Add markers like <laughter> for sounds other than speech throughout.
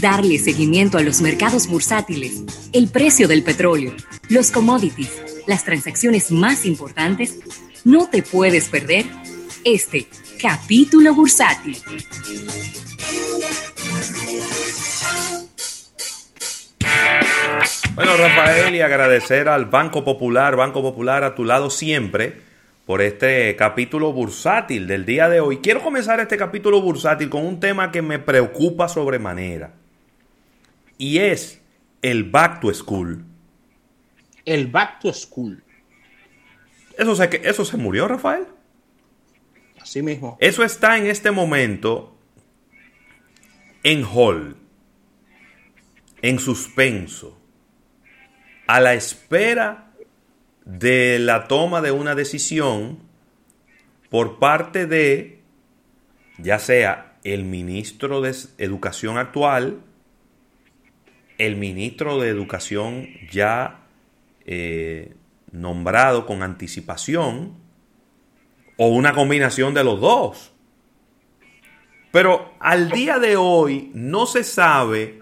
darle seguimiento a los mercados bursátiles, el precio del petróleo, los commodities, las transacciones más importantes, no te puedes perder este capítulo bursátil. Bueno, Rafael, y agradecer al Banco Popular, Banco Popular a tu lado siempre, por este capítulo bursátil del día de hoy. Quiero comenzar este capítulo bursátil con un tema que me preocupa sobremanera. Y es el back to school. El back to school. Eso se, eso se murió, Rafael. Así mismo. Eso está en este momento en hold, en suspenso a la espera de la toma de una decisión por parte de, ya sea el ministro de Educación actual, el ministro de Educación ya eh, nombrado con anticipación, o una combinación de los dos. Pero al día de hoy no se sabe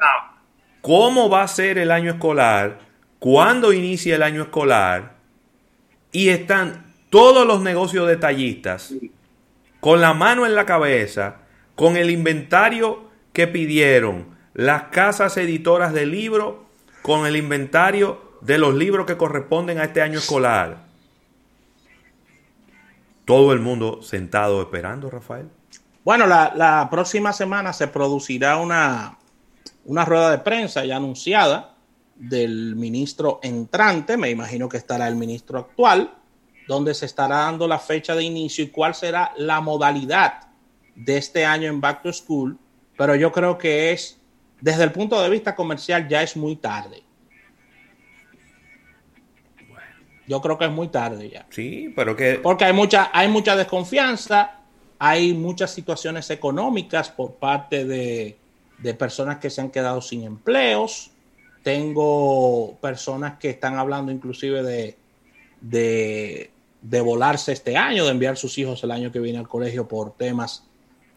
cómo va a ser el año escolar cuando inicia el año escolar y están todos los negocios detallistas con la mano en la cabeza, con el inventario que pidieron las casas editoras de libros, con el inventario de los libros que corresponden a este año escolar. Todo el mundo sentado esperando, Rafael. Bueno, la, próxima semana se producirá una, una rueda de prensa ya anunciada del ministro entrante, me imagino que estará el ministro actual, donde se estará dando la fecha de inicio y cuál será la modalidad de este año en Back to School, pero yo creo que es, desde el punto de vista comercial, ya es muy tarde. Yo creo que es muy tarde ya. Sí, pero que... Porque hay mucha, hay mucha desconfianza, hay muchas situaciones económicas por parte de, de personas que se han quedado sin empleos, tengo personas que están hablando inclusive de, de, volarse este año, de enviar sus hijos el año que viene al colegio por temas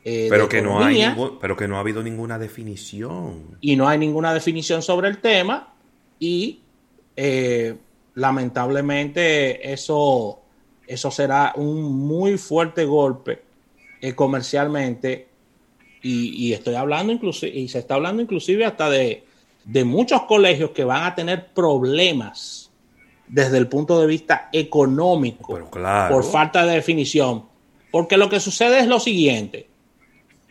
eh, pero que no hay pero que no ha habido ninguna definición y no hay ninguna definición sobre el tema y eh, lamentablemente eso eso será un muy fuerte golpe eh, comercialmente y, y, estoy hablando inclusive y se está hablando inclusive hasta de de muchos colegios que van a tener problemas desde el punto de vista económico por falta de definición. Porque lo que sucede es lo siguiente.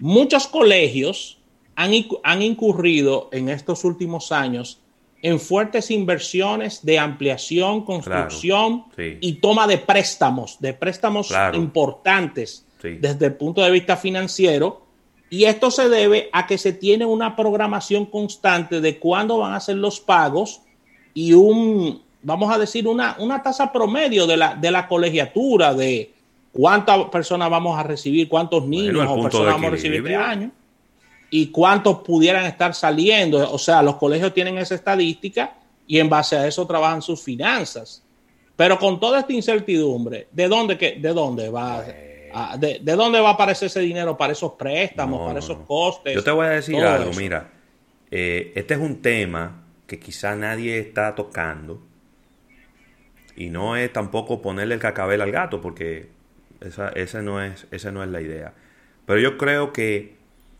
Muchos colegios han, han incurrido en estos últimos años en fuertes inversiones de ampliación, construcción y toma de préstamos, de préstamos importantes desde el punto de vista financiero. Y esto se debe a que se tiene una programación constante de cuándo van a ser los pagos y un, vamos a decir, una, una tasa promedio de la, de la colegiatura, de cuántas personas vamos a recibir, cuántos niños o personas vamos a recibir este año y cuántos pudieran estar saliendo. O sea, los colegios tienen esa estadística y en base a eso trabajan sus finanzas. Pero con toda esta incertidumbre, ¿de dónde, que, de dónde va? Ah, ¿de, dónde va a aparecer ese dinero para esos préstamos, para esos costes? Yo te voy a decir algo, mira, eh, este es un tema que quizá nadie está tocando y no es tampoco ponerle el cacabel al gato porque esa, no es, esa no es la idea. Pero yo creo que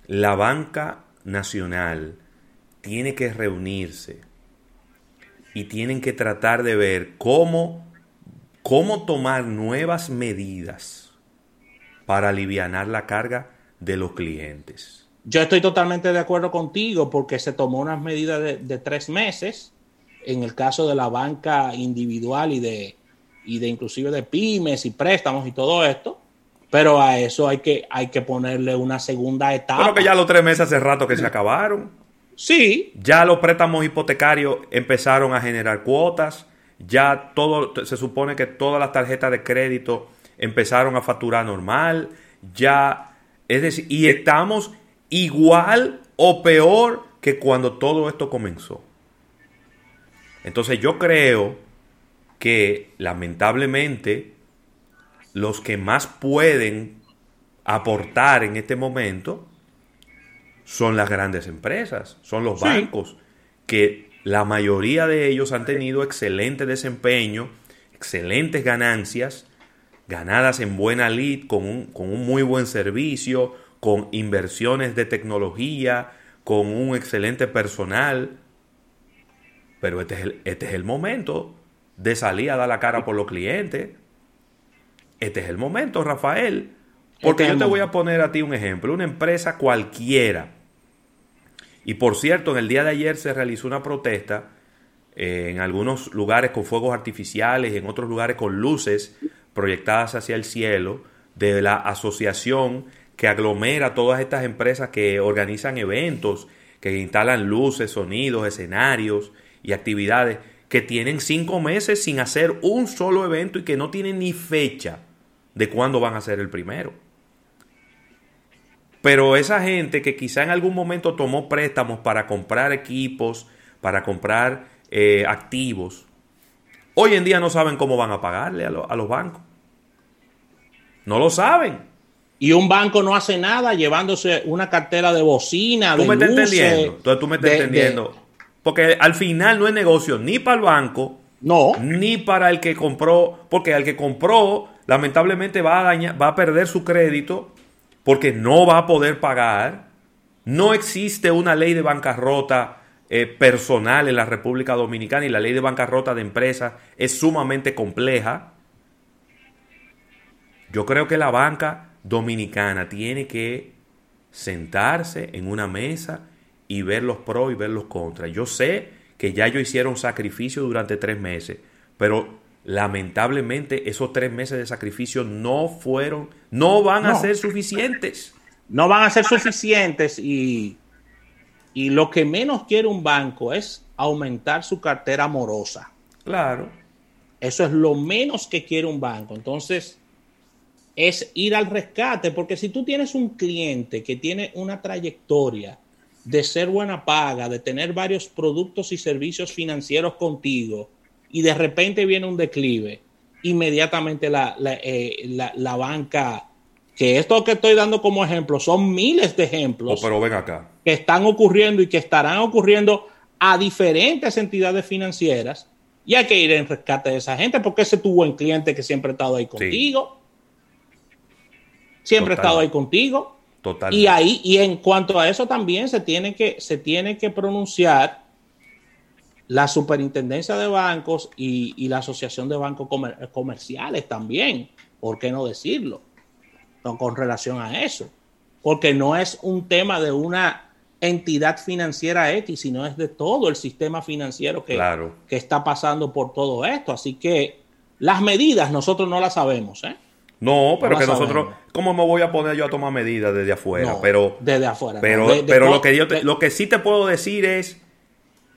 la banca nacional tiene que reunirse y tienen que tratar de ver cómo, cómo tomar nuevas medidas para aliviar la carga de los clientes. Yo estoy totalmente de acuerdo contigo porque se tomó unas medidas de, tres meses en el caso de la banca individual y de, y de inclusive de pymes y préstamos y todo esto. Pero a eso hay que, hay que ponerle una segunda etapa. Creo que ya los tres meses hace rato que se acabaron. Sí. Ya los préstamos hipotecarios empezaron a generar cuotas. Ya todo, se supone que todas las tarjetas de crédito empezaron a facturar normal, ya, es decir, y estamos igual o peor que cuando todo esto comenzó. Entonces yo creo que lamentablemente los que más pueden aportar en este momento son las grandes empresas, son los bancos, que la mayoría de ellos han tenido excelente desempeño, excelentes ganancias, ganadas en buena lead, con un, con un muy buen servicio, con inversiones de tecnología, con un excelente personal. Pero este es el, este es el momento de salir a dar la cara por los clientes. Este es el momento, Rafael. Porque este yo te voy a poner a ti un ejemplo. Una empresa cualquiera. Y por cierto, en el día de ayer se realizó una protesta eh, en algunos lugares con fuegos artificiales en otros lugares con luces proyectadas hacia el cielo de la asociación que aglomera todas estas empresas que organizan eventos, que instalan luces, sonidos, escenarios y actividades, que tienen cinco meses sin hacer un solo evento y que no tienen ni fecha de cuándo van a ser el primero. Pero esa gente que quizá en algún momento tomó préstamos para comprar equipos, para comprar eh, activos, hoy en día no saben cómo van a pagarle a, a los bancos. No lo saben. Y un banco no hace nada llevándose una cartera de bocina. Tú me estás entendiendo. Entonces tú me estás entendiendo. Porque al final no es negocio ni para el banco, no. ni para el que compró. Porque al que compró, lamentablemente va a, dañar, va a perder su crédito porque no va a poder pagar. No existe una ley de bancarrota eh, personal en la República Dominicana y la ley de bancarrota de empresas es sumamente compleja. Yo creo que la banca dominicana tiene que sentarse en una mesa y ver los pros y ver los contras. Yo sé que ya ellos hicieron sacrificio durante tres meses, pero lamentablemente esos tres meses de sacrificio no fueron, no van a ser suficientes. No van a ser suficientes y, y lo que menos quiere un banco es aumentar su cartera amorosa. Claro. Eso es lo menos que quiere un banco. Entonces, es ir al rescate, porque si tú tienes un cliente que tiene una trayectoria de ser buena paga, de tener varios productos y servicios financieros contigo, y de repente viene un declive, inmediatamente la, la, eh, banca, que esto que estoy dando como ejemplo, son miles de ejemplos oh, pero ven acá. que están ocurriendo y que estarán ocurriendo a diferentes entidades financieras, y hay que ir en rescate de esa gente, porque ese tu buen cliente que siempre ha estado ahí contigo siempre he estado ahí contigo. Y ahí, y en cuanto a eso también se tiene que, se tiene que pronunciar la superintendencia de bancos y, la asociación de bancos comerciales también. ¿Por qué no decirlo? con relación a eso. Porque no es un tema de una entidad financiera X, sino es de todo el sistema financiero que, que está pasando por todo esto. Así que las medidas nosotros no las sabemos, ¿eh? No, pero que nosotros, ¿cómo me voy a poner yo a tomar medidas desde afuera? pero, desde afuera. Pero, pero lo, que yo lo que sí te puedo decir es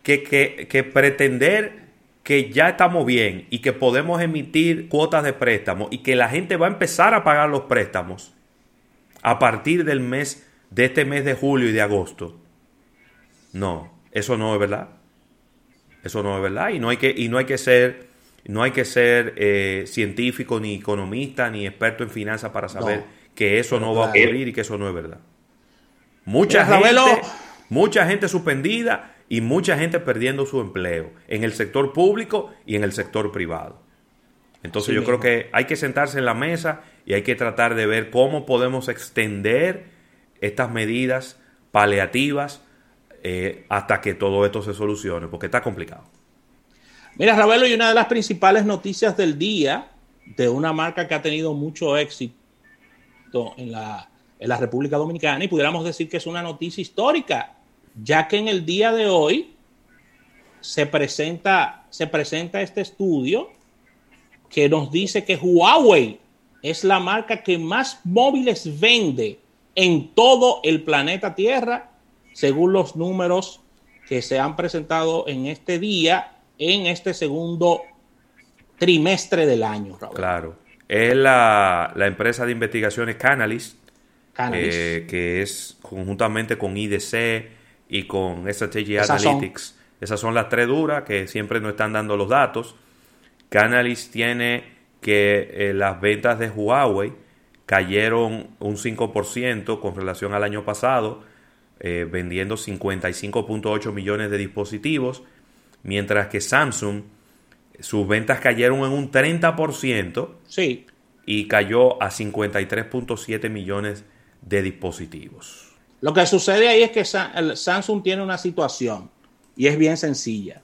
que, que, que, pretender que ya estamos bien y que podemos emitir cuotas de préstamo y que la gente va a empezar a pagar los préstamos a partir del mes, de este mes de julio y de agosto. No, eso no es verdad. Eso no es verdad y no hay que, y no hay que ser no hay que ser eh, científico, ni economista, ni experto en finanzas para saber que eso no va a ocurrir y que eso no es verdad. Mucha gente, mucha gente suspendida y mucha gente perdiendo su empleo en el sector público y en el sector privado. Entonces yo creo que hay que sentarse en la mesa y hay que tratar de ver cómo podemos extender estas medidas paliativas eh, hasta que todo esto se solucione, porque está complicado. Mira, Ravelo, y una de las principales noticias del día de una marca que ha tenido mucho éxito en la, en la República Dominicana, y pudiéramos decir que es una noticia histórica, ya que en el día de hoy se presenta, se presenta este estudio que nos dice que Huawei es la marca que más móviles vende en todo el planeta Tierra, según los números que se han presentado en este día en este segundo trimestre del año. Claro. Es la, empresa de investigaciones Canalys, eh, que es conjuntamente con IDC y con Strategy Analytics. Esas son las tres duras que siempre nos están dando los datos. Canalys tiene que eh, las ventas de Huawei cayeron un 5% con relación al año pasado. eh, vendiendo 55.8 millones de dispositivos, mientras que Samsung, sus ventas cayeron en un 30%. Sí. Y cayó a 53.7 millones de dispositivos. Lo que sucede ahí es que Samsung tiene una situación y es bien sencilla.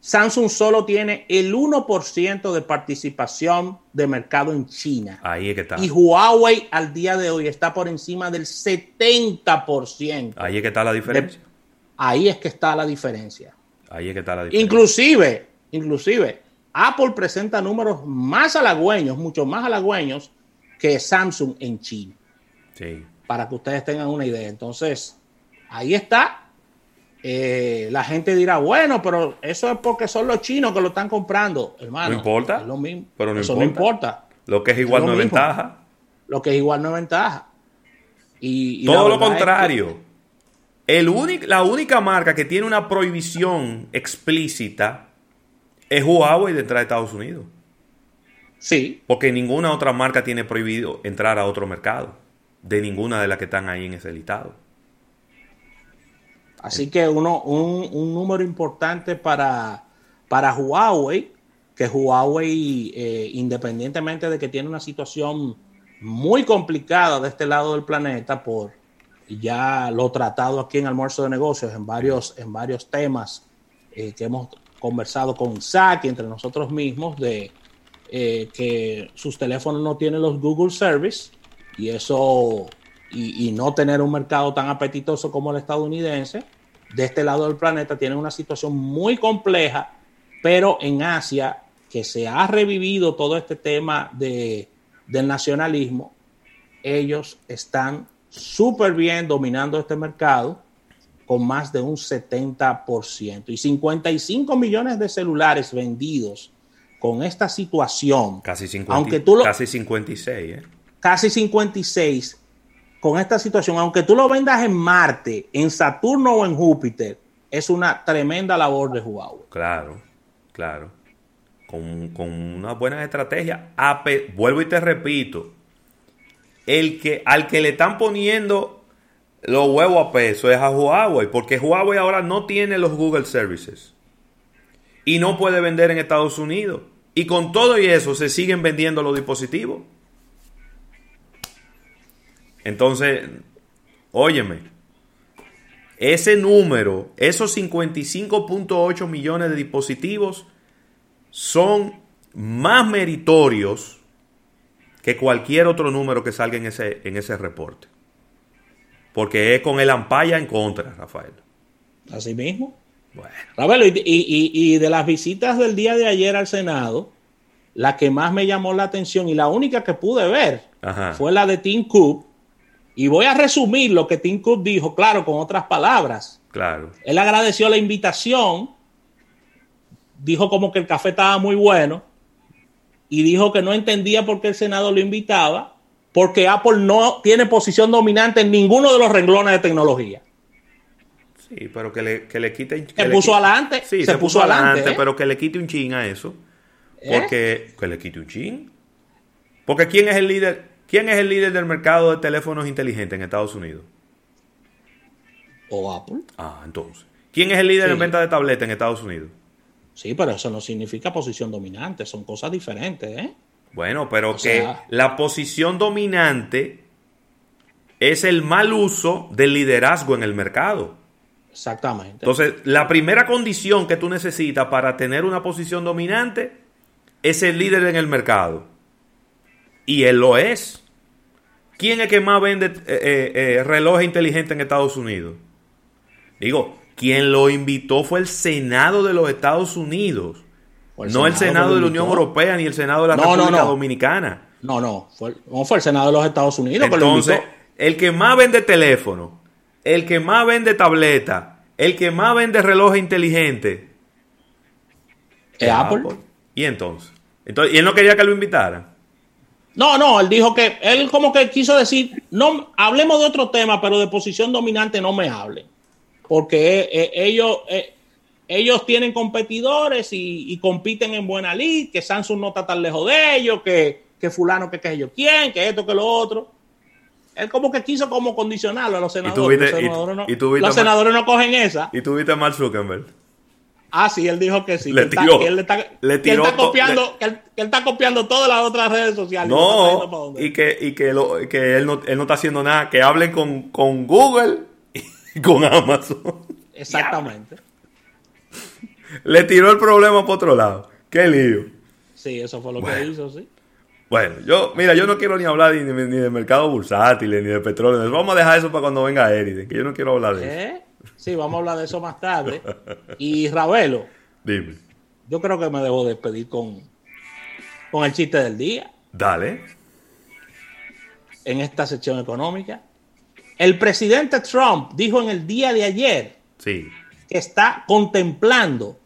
Samsung solo tiene el 1% de participación de mercado en China. Ahí es que está. Y Huawei al día de hoy está por encima del 70%. Ahí es que está la diferencia. ahí es que está la diferencia. Ahí es que está la diferencia. Inclusive, inclusive, Apple presenta números más halagüeños, mucho más halagüeños que Samsung en China. Sí. Para que ustedes tengan una idea. Entonces, ahí está eh, la gente dirá, bueno, pero eso es porque son los chinos que lo están comprando, hermano. No importa. lo mismo. Pero no eso importa. no importa. Lo que es igual no es ventaja. Lo que es igual no es ventaja. Y, Todo lo contrario. El la única marca que tiene una prohibición explícita es Huawei de entrar a Estados Unidos. Sí. Porque ninguna otra marca tiene prohibido entrar a otro mercado. De ninguna de las que están ahí en ese listado. Así que uno, un, número importante para, para Huawei, que Huawei, eh, independientemente de que tiene una situación muy complicada de este lado del planeta, por ya lo tratado aquí en Almuerzo de Negocios en varios, en varios temas eh, que hemos conversado con y entre nosotros mismos, de eh, que sus teléfonos no tienen los Google Service y eso y, no tener un mercado tan apetitoso como el estadounidense, de este lado del planeta tienen una situación muy compleja, pero en Asia, que se ha revivido todo este tema de, del nacionalismo, ellos están súper bien dominando este mercado con más de un 70% y 55 millones de celulares vendidos con esta situación. Casi, 50, aunque tú casi 56, ¿eh? Casi 56 con esta situación, aunque tú lo vendas en Marte, en Saturno o en Júpiter, es una tremenda labor de Huawei. Claro, claro. Con, con una buena estrategia. vuelvo y te repito, el que, al que le están poniendo los huevos a peso es a Huawei, porque Huawei ahora no tiene los Google Services y no puede vender en Estados Unidos. Y con todo y eso se siguen vendiendo los dispositivos. Entonces, óyeme, ese número, esos 55.8 millones de dispositivos son más meritorios que cualquier otro número que salga en ese, en ese reporte. Porque es con el ampaya en contra, Rafael. Así mismo. Bueno. y, de las visitas del día de ayer al Senado, la que más me llamó la atención y la única que pude ver fue la de Tim Cook, y voy a resumir lo que Tim Cook dijo, claro, con otras palabras. Claro. Él agradeció la invitación, dijo como que el café estaba muy bueno y dijo que no entendía por qué el Senado lo invitaba, porque Apple no tiene posición dominante en ninguno de los renglones de tecnología. Sí, pero que le, que le quite. se puso adelante. Sí, se, puso, adelante, ¿eh? pero que le quite un chin a eso. ¿Eh? Porque. Que le quite un chin. Porque ¿quién es el líder? ¿Quién es el líder del mercado de teléfonos inteligentes en Estados Unidos? ¿O Apple? Ah, entonces. ¿Quién es el líder en venta de tabletas en Estados Unidos? Sí, pero eso no significa posición dominante, son cosas diferentes, ¿eh? Bueno, pero que la posición dominante es el mal uso del liderazgo en el mercado. Exactamente. Entonces, la primera condición que tú necesitas para tener una posición dominante es el líder en el mercado. Y él lo es. ¿Quién es que más vende eh, eh, eh, relojes inteligentes en Estados Unidos? Digo, quien lo invitó fue el Senado de los Estados Unidos. no el Senado de la Unión Europea ni el Senado de la República Dominicana. No, no, fue, no fue el Senado de los Estados Unidos Entonces, el que más vende teléfono, el que más vende tableta, el que más vende relojes inteligentes. ¿Es Apple? ¿Y entonces? entonces? ¿Y él no quería que lo invitaran? No, no, él dijo que, él como que quiso decir, no, hablemos de otro tema, pero de posición dominante no me hablen. Porque eh, eh, ellos, eh, ellos tienen competidores y, compiten en buena lid, que Samsung no está tan lejos de ellos, que, fulano que qué yo quién, que esto, que lo otro. él como que quiso como condicionarlo a los senadores. los senadores, no, los senadores no cogen esa. ¿Y tú viste a Mark Zuckerberg? Ah, sí, él dijo que sí. Le tiró, que él está, le tiró que él está copiando, que, él, está copiando todas las otras redes sociales. No, y que, y que, lo, que él, no, él no está haciendo nada. Que hablen con, con Google y <laughs> con Amazon. Exactamente. <laughs> Le tiró el problema por otro lado. Qué lío. Sí, eso fue lo que hizo, sí. Bueno, yo, mira, yo no quiero ni hablar ni, ni de mercado bursátil, ni de petróleo. Vamos a dejar eso para cuando venga Eriden, que yo no quiero hablar de eso. ¿Eh? Sí, vamos a hablar de eso más tarde. <laughs> Y Ravelo. Dime. Yo creo que me debo despedir con, con el chiste del día. Dale. En esta sección económica. El presidente Trump dijo en el día de ayer sí. que está contemplando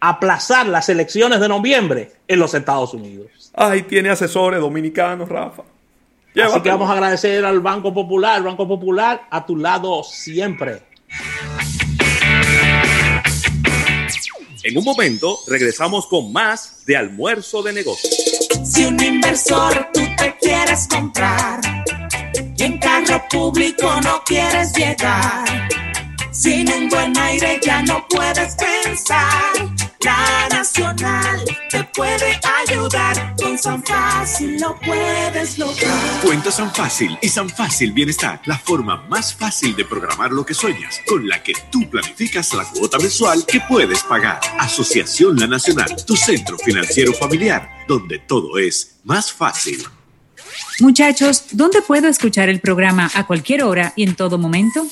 aplazar las elecciones de noviembre en los Estados Unidos. Ay, tiene asesores dominicanos, Rafa. Así que vamos a agradecer al Banco Popular, Banco Popular, a tu lado siempre. En un momento regresamos con más de almuerzo de negocios. Si un inversor tú te quieres comprar público no quieres llegar, sin un buen aire ya no puedes pensar la Nacional te puede ayudar. Con San Fácil lo puedes lograr. Cuenta San Fácil y San Fácil Bienestar. La forma más fácil de programar lo que sueñas. Con la que tú planificas la cuota mensual que puedes pagar. Asociación La Nacional. Tu centro financiero familiar. Donde todo es más fácil. Muchachos, ¿dónde puedo escuchar el programa a cualquier hora y en todo momento?